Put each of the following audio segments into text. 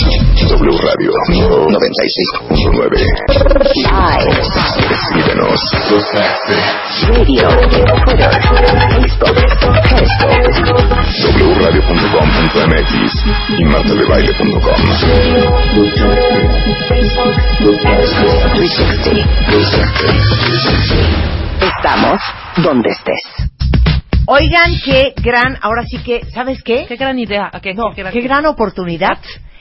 W Radio 96.9. Síguenos. Radio, Twitter, Facebook, Periscope. wradio.com.mx y martadebaile.com. 360. Estamos donde estés. Oigan, qué gran, ahora sí que, ¿sabes qué? Qué gran idea. ¿Qué qué gran oportunidad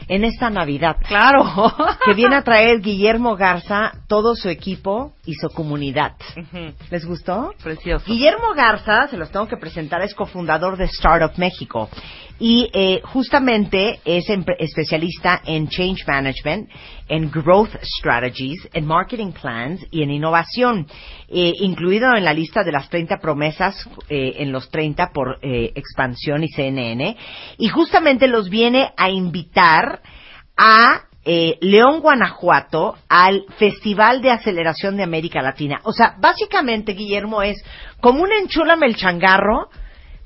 en esta Navidad. Claro. Que viene a traer Guillermo Garza, todo su equipo y su comunidad. ¿Les gustó? Precioso. Guillermo Garza, se los tengo que presentar, es cofundador de Startup México y eh, justamente es especialista en Change Management, en Growth Strategies, en Marketing Plans y en innovación, eh, incluido en la lista de las 30 promesas eh, en los 30 por eh, Expansión y CNN. Y justamente los viene a invitar a eh, León, Guanajuato, al Festival de Aceleración de América Latina. O sea, básicamente, Guillermo, es como un enchúlame el changarro,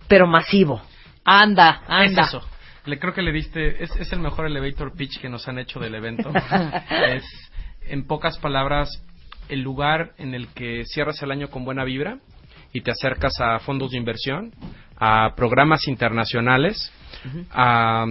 pero masivo. Anda, anda. Es eso. Le creo que le diste, es, es el mejor elevator pitch que nos han hecho del evento. es, en pocas palabras, el lugar en el que cierras el año con buena vibra y te acercas a fondos de inversión, a programas internacionales, a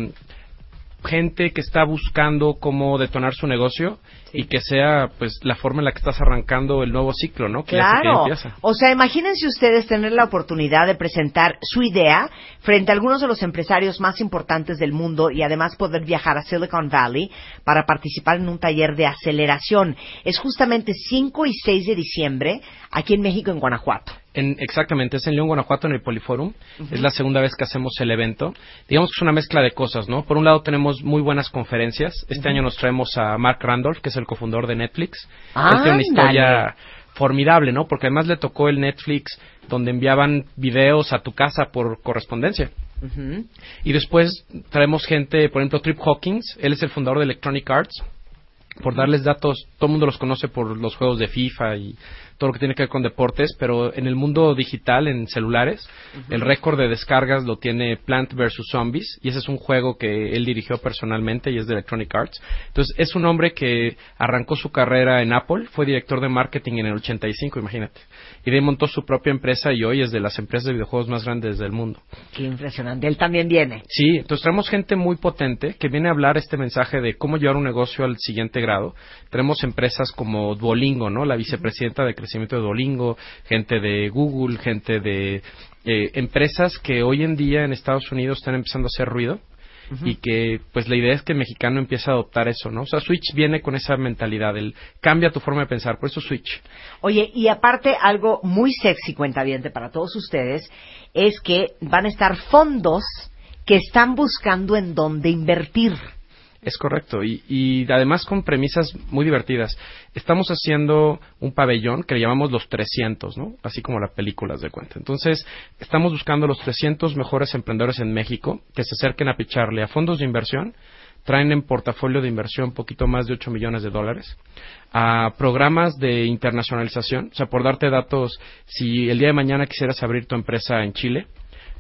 gente que está buscando cómo detonar su negocio y que sea pues la forma en la que estás arrancando el nuevo ciclo, ¿no? Que ya se- que ya Claro. O sea, imagínense ustedes tener la oportunidad de presentar su idea frente a algunos de los empresarios más importantes del mundo y además poder viajar a Silicon Valley para participar en un taller de aceleración. Es justamente 5 y 6 de diciembre aquí en México, en Guanajuato. En, exactamente, es en León, Guanajuato, en el Poliforum. Es la segunda vez que hacemos el evento. Digamos que es una mezcla de cosas, ¿no? Por un lado tenemos muy buenas conferencias. Este año nos traemos a Mark Randolph, que es el cofundador de Netflix. Él tiene una historia formidable, ¿no? Porque además le tocó el Netflix donde enviaban videos a tu casa por correspondencia. Y después traemos gente, por ejemplo, Trip Hawkins, él es el fundador de Electronic Arts. Por darles datos, todo el mundo los conoce por los juegos de FIFA y todo lo que tiene que ver con deportes, pero en el mundo digital, en celulares, el récord de descargas lo tiene Plant vs. Zombies, y ese es un juego que él dirigió personalmente y es de Electronic Arts. Entonces, es un hombre que arrancó su carrera en Apple, fue director de marketing en el 85, imagínate. Y de ahí montó su propia empresa y hoy es de las empresas de videojuegos más grandes del mundo. Qué impresionante. Él también viene. Sí, entonces traemos gente muy potente que viene a hablar este mensaje de cómo llevar un negocio al siguiente grado. Tenemos empresas como Duolingo, ¿no? La vicepresidenta de crecimiento de Duolingo, gente de Google, gente de eh, empresas que hoy en día en Estados Unidos están empezando a hacer ruido y que pues la idea es que el mexicano empiece a adoptar eso, ¿no? O sea, Switch viene con esa mentalidad, el cambia tu forma de pensar, por eso Switch. Oye, y aparte algo muy sexy, cuentaviente, para todos ustedes, es que van a estar fondos que están buscando en dónde invertir. Es correcto, y, y además con premisas muy divertidas. Estamos haciendo un pabellón que le llamamos los 300, ¿no? Así como las películas de cuenta. Entonces, estamos buscando los 300 mejores emprendedores en México que se acerquen a picharle a fondos de inversión, traen en portafolio de inversión poquito más de 8 millones de dólares, a programas de internacionalización, o sea, por darte datos, si el día de mañana quisieras abrir tu empresa en Chile,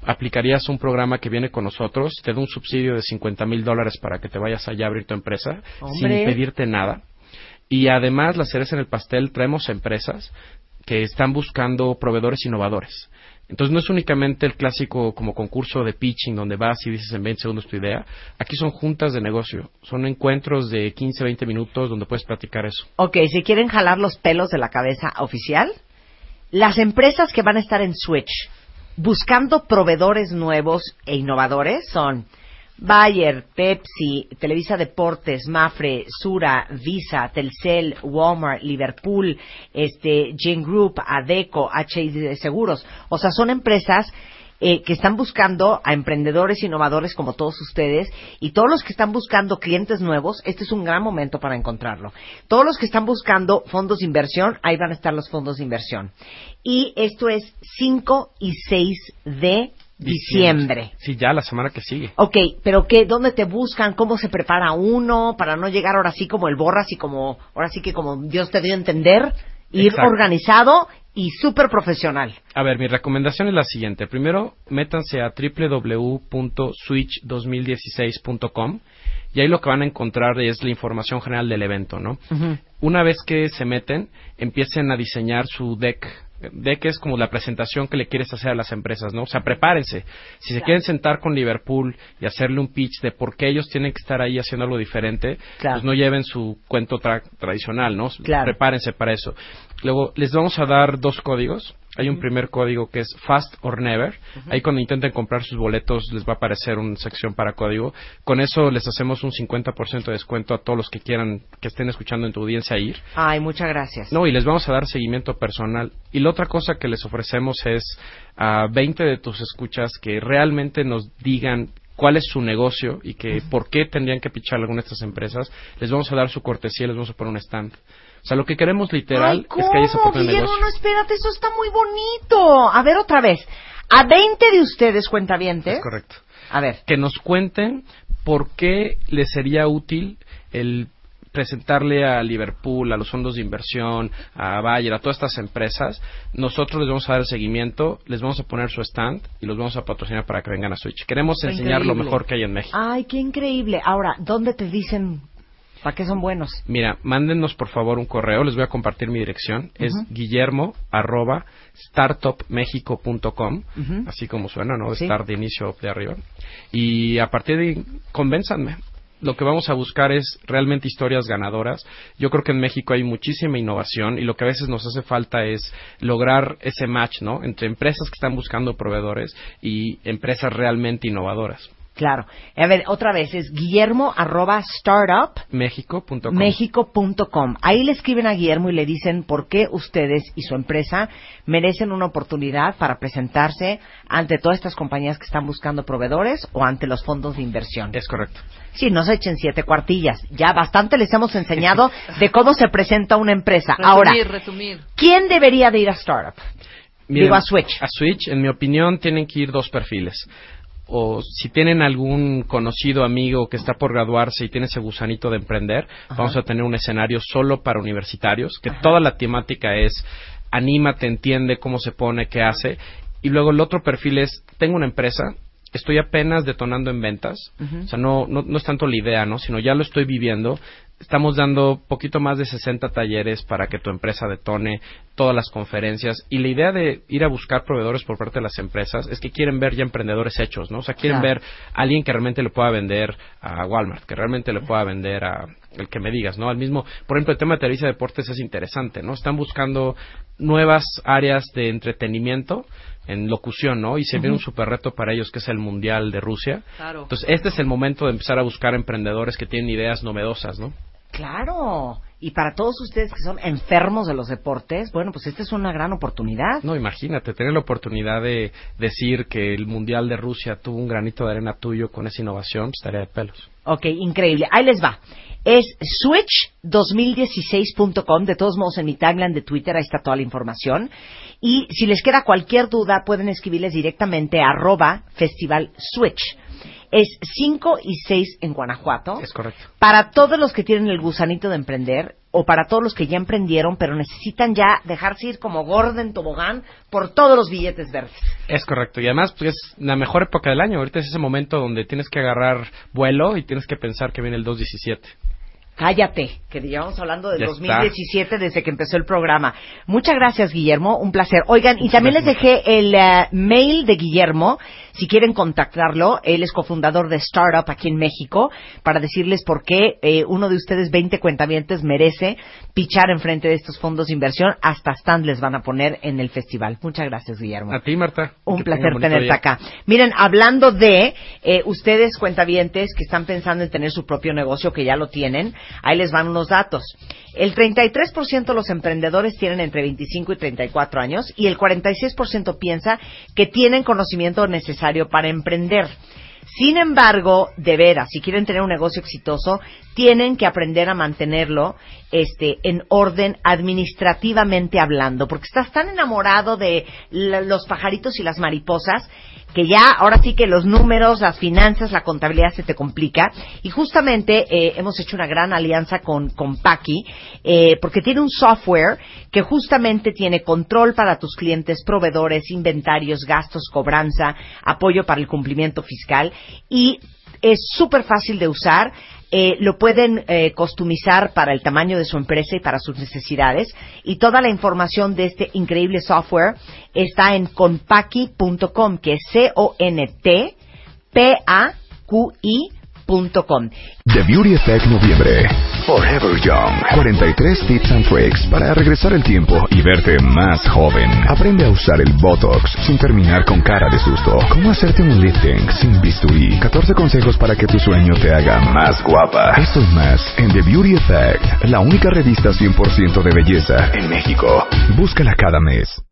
aplicarías un programa que viene con nosotros, te da un subsidio de 50 mil dólares para que te vayas allá a abrir tu empresa Hombre. sin pedirte nada. Y además, la cereza en el pastel, traemos empresas que están buscando proveedores innovadores. Entonces no es únicamente el clásico como concurso de pitching donde vas y dices en 20 segundos tu idea. Aquí son juntas de negocio, son encuentros de 15, 20 minutos donde puedes platicar eso. Ok, si quieren jalar los pelos de la cabeza oficial, las empresas que van a estar en Switch buscando proveedores nuevos e innovadores son Bayer, Pepsi, Televisa Deportes, Mafre, Sura, Visa, Telcel, Walmart, Liverpool, este, Gen Group, Adeco, HID Seguros. O sea, son empresas eh, que están buscando a emprendedores innovadores como todos ustedes y todos los que están buscando clientes nuevos, este es un gran momento para encontrarlo. Todos los que están buscando fondos de inversión, ahí van a estar los fondos de inversión. Y esto es 5 y 6 de diciembre. Sí, ya la semana que sigue. Ok, pero ¿qué? ¿Dónde te buscan? ¿Cómo se prepara uno para no llegar ahora sí como el borras y como, ahora sí que como Dios te dio a entender? Ir Exacto. organizado y súper profesional. A ver, mi recomendación es la siguiente. Primero, métanse a www.switch2016.com y ahí lo que van a encontrar es la información general del evento, ¿no? Una vez que se meten, empiecen a diseñar su deck. Deck es como la presentación que le quieres hacer a las empresas, ¿no? O sea, prepárense. Si se quieren sentar con Liverpool y hacerle un pitch de por qué ellos tienen que estar ahí haciendo algo diferente, Claro. pues no lleven su cuento tra- tradicional, ¿no? Claro. Prepárense para eso. Luego, les vamos a dar dos códigos. Hay un primer código que es Fast or Never. Ahí cuando intenten comprar sus boletos les va a aparecer una sección para código. Con eso les hacemos un 50% de descuento a todos los que quieran, que estén escuchando en tu audiencia ir. Ay, muchas gracias. No, y les vamos a dar seguimiento personal. Y la otra cosa que les ofrecemos es a 20 de tus escuchas que realmente nos digan cuál es su negocio y que por qué tendrían que pichar alguna de estas empresas. Les vamos a dar su cortesía, les vamos a poner un stand. O sea, lo que queremos literal Ay, ¿cómo? es que haya esa oportunidad de negocio. no, espérate, eso está muy bonito. A ver, otra vez. A 20 de ustedes, cuentavientes. Es correcto. A ver. que nos cuenten por qué les sería útil el presentarle a Liverpool, a los fondos de inversión, a Bayer, a todas estas empresas, nosotros les vamos a dar el seguimiento, les vamos a poner su stand y los vamos a patrocinar para que vengan a Switch. Queremos enseñar lo mejor que hay en México. Ay, qué increíble. Ahora, ¿dónde te dicen para qué son buenos? Mira, mándenos por favor un correo, les voy a compartir mi dirección, es guillermo arroba startupmexico.com, Ujú. así como suena, ¿no? Sí. Start de inicio de arriba. Y a partir de ahí, convénzanme. Lo que vamos a buscar es realmente historias ganadoras. Yo creo que en México hay muchísima innovación y lo que a veces nos hace falta es lograr ese match, ¿no? Entre empresas que están buscando proveedores y empresas realmente innovadoras. Claro. A ver, otra vez, es guillermo arroba startup México.com. México.com. Ahí le escriben a Guillermo y le dicen por qué ustedes y su empresa merecen una oportunidad para presentarse ante todas estas compañías que están buscando proveedores o ante los fondos de inversión. Es correcto. Sí, no se echen siete cuartillas. Ya bastante les hemos enseñado de cómo se presenta una empresa. Ahora, resumir. ¿quién debería de ir a Startup? Miren, Digo, a Switch. A Switch, en mi opinión, tienen que ir dos perfiles. O si tienen algún conocido amigo que está por graduarse y tiene ese gusanito de emprender, vamos a tener un escenario solo para universitarios, que toda la temática es anímate, entiende cómo se pone, qué hace. Y luego el otro perfil es, tengo una empresa, estoy apenas detonando en ventas, o sea, no, no, no es tanto la idea, ¿no? Sino ya lo estoy viviendo. Estamos dando poquito más de 60 talleres para que tu empresa detone todas las conferencias. Y la idea de ir a buscar proveedores por parte de las empresas es que quieren ver ya emprendedores hechos, ¿no? O sea, quieren Claro. ver a alguien que realmente le pueda vender a Walmart, que realmente le pueda vender a el que me digas, ¿no? Al mismo, por ejemplo, el tema de Televisa Deportes es interesante, ¿no? Están buscando nuevas áreas de entretenimiento en locución, ¿no? Y se viene un super reto para ellos que es el Mundial de Rusia. Claro. Entonces, este es el momento de empezar a buscar emprendedores que tienen ideas novedosas, ¿no? Claro. Y para todos ustedes que son enfermos de los deportes, bueno, pues esta es una gran oportunidad. No, imagínate, tener la oportunidad de decir que el Mundial de Rusia tuvo un granito de arena tuyo con esa innovación, pues, estaría de pelos. Ok, increíble. Ahí les va. Es switch2016.com. De todos modos, en mi tagline de Twitter ahí está toda la información. Y si les queda cualquier duda, pueden escribirles directamente a arroba festival switch. Es 5 y 6 en Guanajuato. Es correcto. Para todos los que tienen el gusanito de emprender o para todos los que ya emprendieron pero necesitan ya dejarse ir como gordo en tobogán por todos los billetes verdes. Es correcto. Y además, pues es la mejor época del año. Ahorita es ese momento donde tienes que agarrar vuelo y tienes que pensar que viene el 217. Cállate, que llevamos hablando del Ya 2017 desde que empezó el programa. Muchas gracias, Guillermo, un placer. Oigan, y también les dejé el eh, mail de Guillermo, Si quieren contactarlo, él es cofundador de Startup aquí en México para decirles por qué eh, uno de ustedes 20 cuentavientes merece pichar enfrente de estos fondos de inversión. Hasta stand les van a poner en el festival. Muchas gracias, Guillermo. A ti, Marta. Un Que placer tenerte día. acá. Miren, hablando de eh, ustedes cuentavientes que están pensando en tener su propio negocio, que ya lo tienen, ahí les van unos datos. El 33% de los emprendedores tienen entre 25 y 34 años y el 46% piensa que tienen conocimiento necesario para emprender. Sin embargo, de veras, si quieren tener un negocio exitoso, tienen que aprender a mantenerlo este, en orden administrativamente hablando, porque estás tan enamorado de los pajaritos y las mariposas que ya ahora sí que los números, las finanzas, la contabilidad se te complica. Y justamente eh, hemos hecho una gran alianza con, con Paki, eh, porque tiene un software que justamente tiene control para tus clientes, proveedores, inventarios, gastos, cobranza, apoyo para el cumplimiento fiscal y es súper fácil de usar. Eh, lo pueden eh, customizar para el tamaño de su empresa y para sus necesidades. Y toda la información de este increíble software está en conpaki.com, que es The Beauty Effect Noviembre. Forever Young. 43 tips and tricks para regresar el tiempo y verte más joven. Aprende a usar el Botox sin terminar con cara de susto. Cómo hacerte un lifting sin bisturí. 14 consejos para que tu sueño te haga más guapa. Esto y más en The Beauty Effect, la única revista 100% de belleza en México. Búscala cada mes.